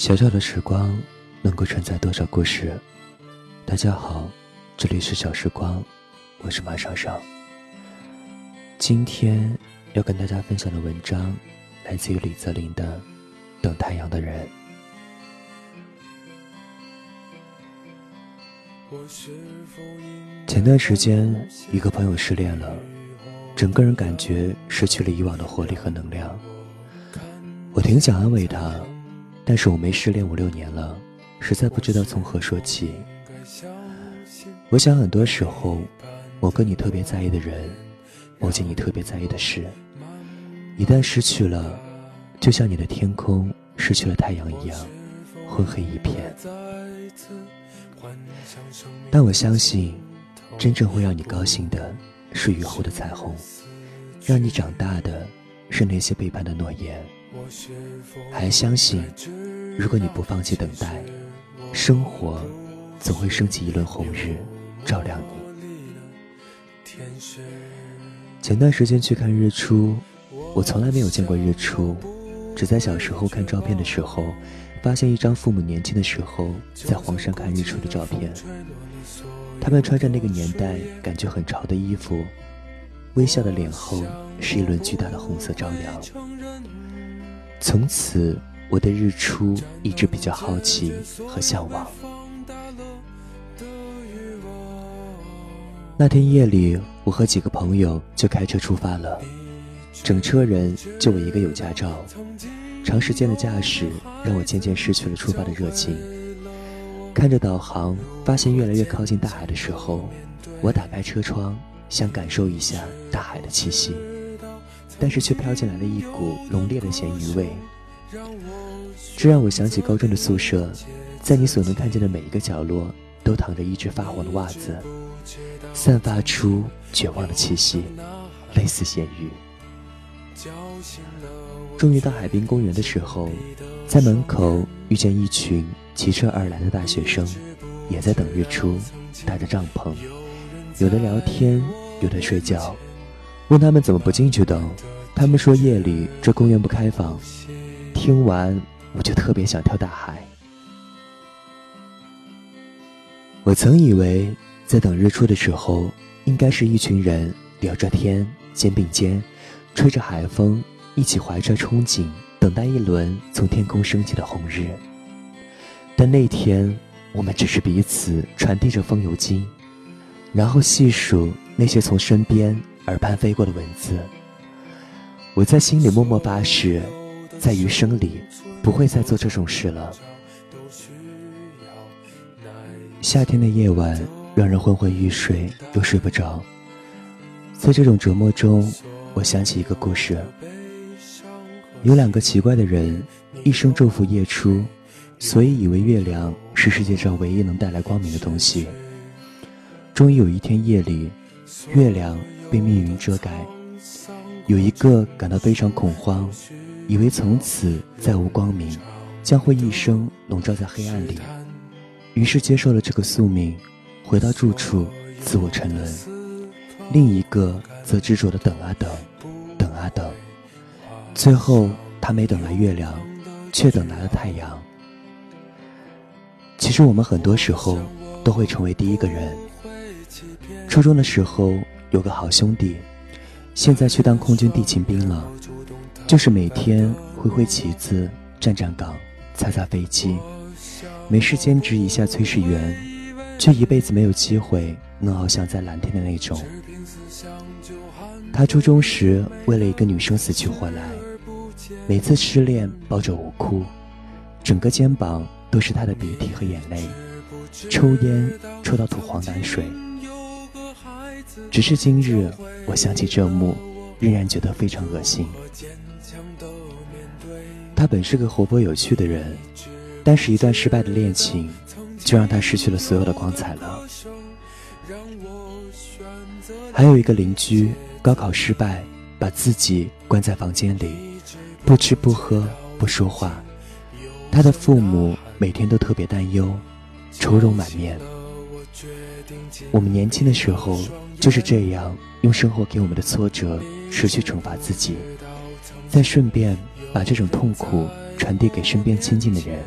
小小的时光，能够承载多少故事？大家好，这里是小时光，我是马尚尚。今天要跟大家分享的文章，来自于李泽林的《等太阳的人》。前段时间，一个朋友失恋了，整个人感觉失去了以往的活力和能量。我挺想安慰他。但是我没失恋五六年了，实在不知道从何说起。我想很多时候，某个你特别在意的人，某件你特别在意的事，一旦失去了，就像你的天空失去了太阳一样，昏黑一片。但我相信，真正会让你高兴的是雨后的彩虹，让你长大的是那些背叛的诺言。还相信，如果你不放弃等待，生活总会升起一轮红日，照亮你。前段时间去看日出，我从来没有见过日出，只在小时候看照片的时候，发现一张父母年轻的时候在黄山看日出的照片。他们穿着那个年代感觉很潮的衣服，微笑的脸后是一轮巨大的红色朝阳。从此，我对日出一直比较好奇和向往。那天夜里，我和几个朋友就开车出发了，整车人就我一个有驾照。长时间的驾驶让我渐渐失去了出发的热情。看着导航，发现越来越靠近大海的时候，我打开车窗，想感受一下大海的气息。但是却飘进来了一股浓烈的咸鱼味，这让我想起高中的宿舍，在你所能看见的每一个角落，都躺着一只发黄的袜子，散发出绝望的气息，类似咸鱼。终于到海滨公园的时候，在门口遇见一群骑车而来的大学生，也在等日出，搭着帐篷，有的聊天，有的睡觉。问他们怎么不进去等，他们说夜里这公园不开放。听完我就特别想跳大海。我曾以为在等日出的时候，应该是一群人聊着天，肩并肩，吹着海风，一起怀着憧憬，等待一轮从天空升起的红日。但那天我们只是彼此传递着风油精，然后细数那些从身边。耳畔飞过的文字，我在心里默默发誓，在余生里不会再做这种事了。夏天的夜晚让人昏昏欲睡，又睡不着。在这种折磨中，我想起一个故事：有两个奇怪的人，一生祝福夜出，所以以为月亮是世界上唯一能带来光明的东西。终于有一天夜里，月亮。被密云遮盖，有一个感到非常恐慌，以为从此再无光明，将会一生笼罩在黑暗里，于是接受了这个宿命，回到住处自我沉沦。另一个则执着的等啊等，等啊等，最后他没等来月亮，却等来了太阳。其实我们很多时候都会成为第一个人。初中的时候。有个好兄弟，现在去当空军地勤兵了，就是每天挥挥旗子、站站岗、擦擦飞机，没事兼职一下炊事员，却一辈子没有机会能翱翔在蓝天的那种。他初中时为了一个女生死去活来，每次失恋抱着我哭，整个肩膀都是他的鼻涕和眼泪，抽烟抽到吐黄胆水。只是今日，我想起这幕，仍然觉得非常恶心。他本是个活泼有趣的人，但是一段失败的恋情，就让他失去了所有的光彩了。还有一个邻居，高考失败，把自己关在房间里，不吃不喝不说话。他的父母每天都特别担忧，愁容满面。我们年轻的时候就是这样用生活给我们的挫折持续惩罚自己再顺便把这种痛苦传递给身边亲近的人。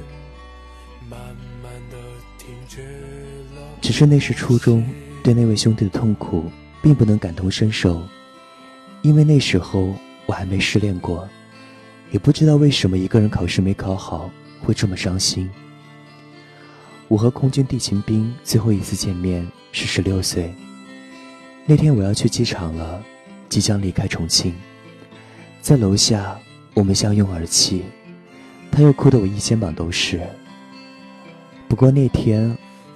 只是那时初中对那位兄弟的痛苦并不能感同身受因为那时候我还没失恋过也不知道为什么一个人考试没考好会这么伤心。我和空军地勤兵最后一次见面是十六岁那天我要去机场了，即将离开重庆，在楼下我们相拥而泣，他又哭得我一肩膀都是。不过那天。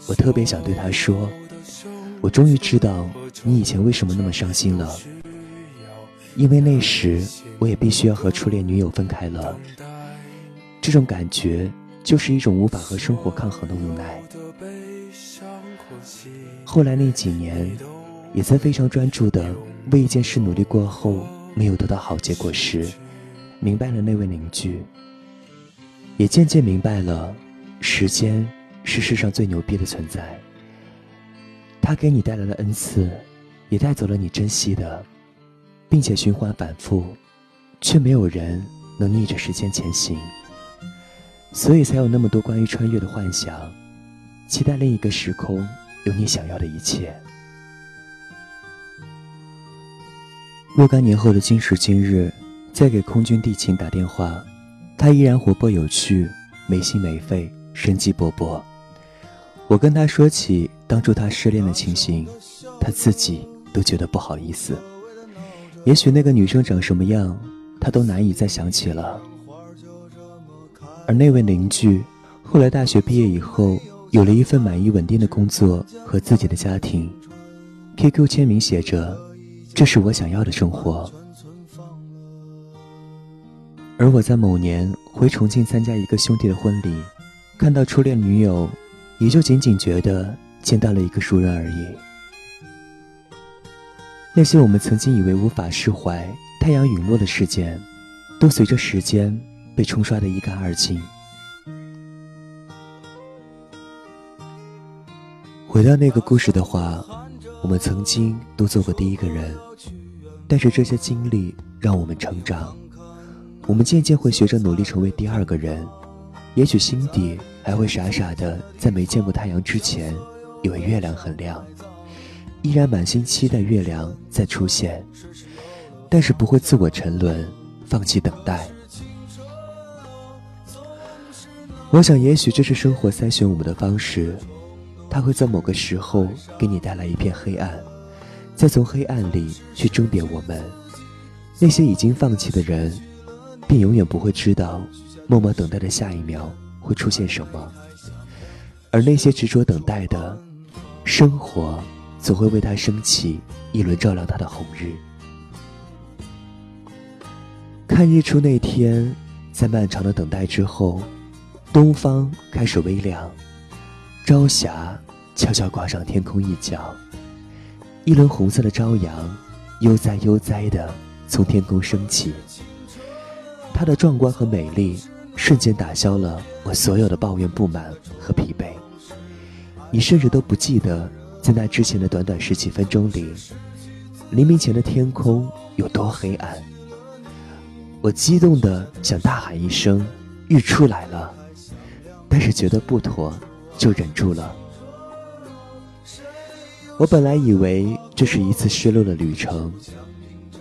我特别想对他说：“我终于知道你以前为什么那么伤心了，因为那时我也必须要和初恋女友分开了。这种感觉就是一种无法和生活抗衡的无奈。后来那几年，也在非常专注的为一件事努力过后，没有得到好结果时，明白了那位邻居，也渐渐明白了时间。”是世上最牛逼的存在。它给你带来了恩赐，也带走了你珍惜的，并且循环反复，却没有人能逆着时间前行。所以才有那么多关于穿越的幻想，期待另一个时空有你想要的一切。若干年后的今时今日，再给空军地勤打电话，他依然活泼有趣，没心没肺，生机勃勃。我跟他说起当初他失恋的情形，他自己都觉得不好意思。也许那个女生长什么样，他都难以再想起了。而那位邻居，后来大学毕业以后，有了一份满意稳定的工作和自己的家庭，QQ 签名写着：“这是我想要的生活。”而我在某年回重庆参加一个兄弟的婚礼，看到初恋女友。也就仅仅觉得见到了一个熟人而已。那些我们曾经以为无法释怀、太阳陨落的事件，都随着时间被冲刷得一干二净。回到那个故事的话，我们曾经都做过第一个人，但是这些经历让我们成长，我们渐渐会学着努力成为第二个人。也许心底还会傻傻的，在没见过太阳之前，以为月亮很亮，依然满心期待月亮再出现，但是不会自我沉沦，放弃等待。我想，也许这是生活筛选我们的方式，它会在某个时候给你带来一片黑暗，再从黑暗里去甄别我们。那些已经放弃的人，便永远不会知道。默默等待的下一秒会出现什么？而那些执着等待的，生活总会为他升起一轮照亮他的红日。看日出那天，在漫长的等待之后，东方开始微亮，朝霞悄悄挂上天空一角，一轮红色的朝阳悠哉悠哉的从天空升起，它的壮观和美丽。瞬间打消了我所有的抱怨、不满和疲惫。你甚至都不记得，在那之前的短短十几分钟里，黎明前的天空有多黑暗。我激动的想大喊一声：“日出来了！”但是觉得不妥，就忍住了。我本来以为这是一次失落的旅程，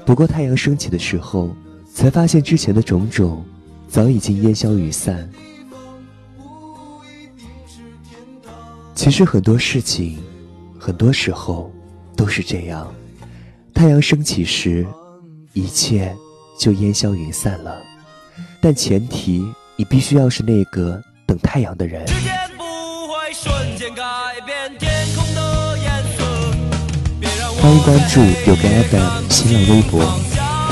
不过太阳升起的时候，才发现之前的种种。早已经烟消云散。其实很多事情，很多时候都是这样。太阳升起时，一切就烟消云散了。但前提，你必须要是那个等太阳的人。欢迎关注有个 FM 新浪微博，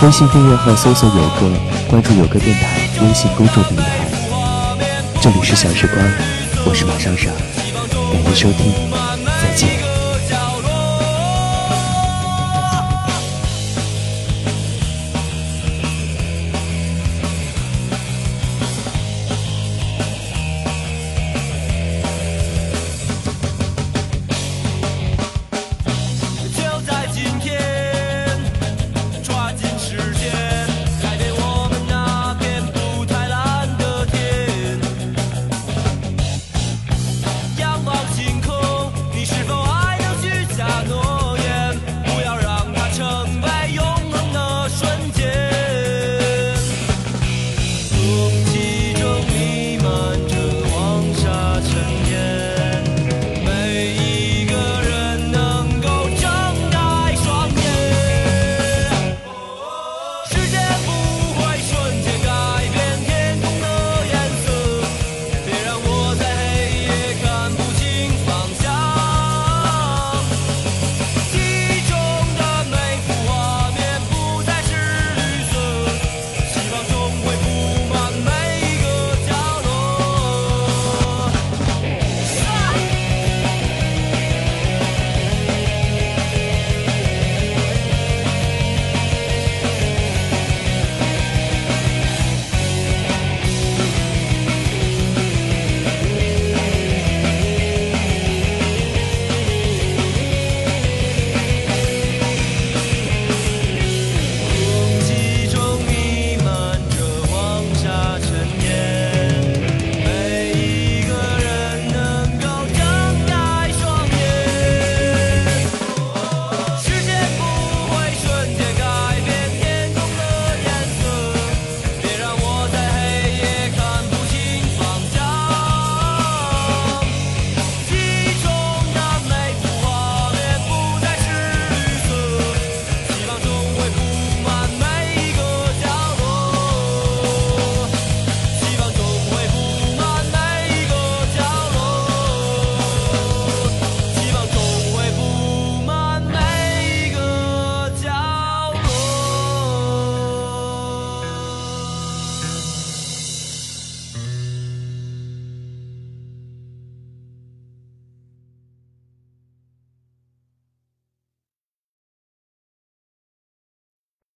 微信订阅号搜索有个，关注有个电台。微信公众平台，这里是小时光，我是马上傻，感谢收听，再见。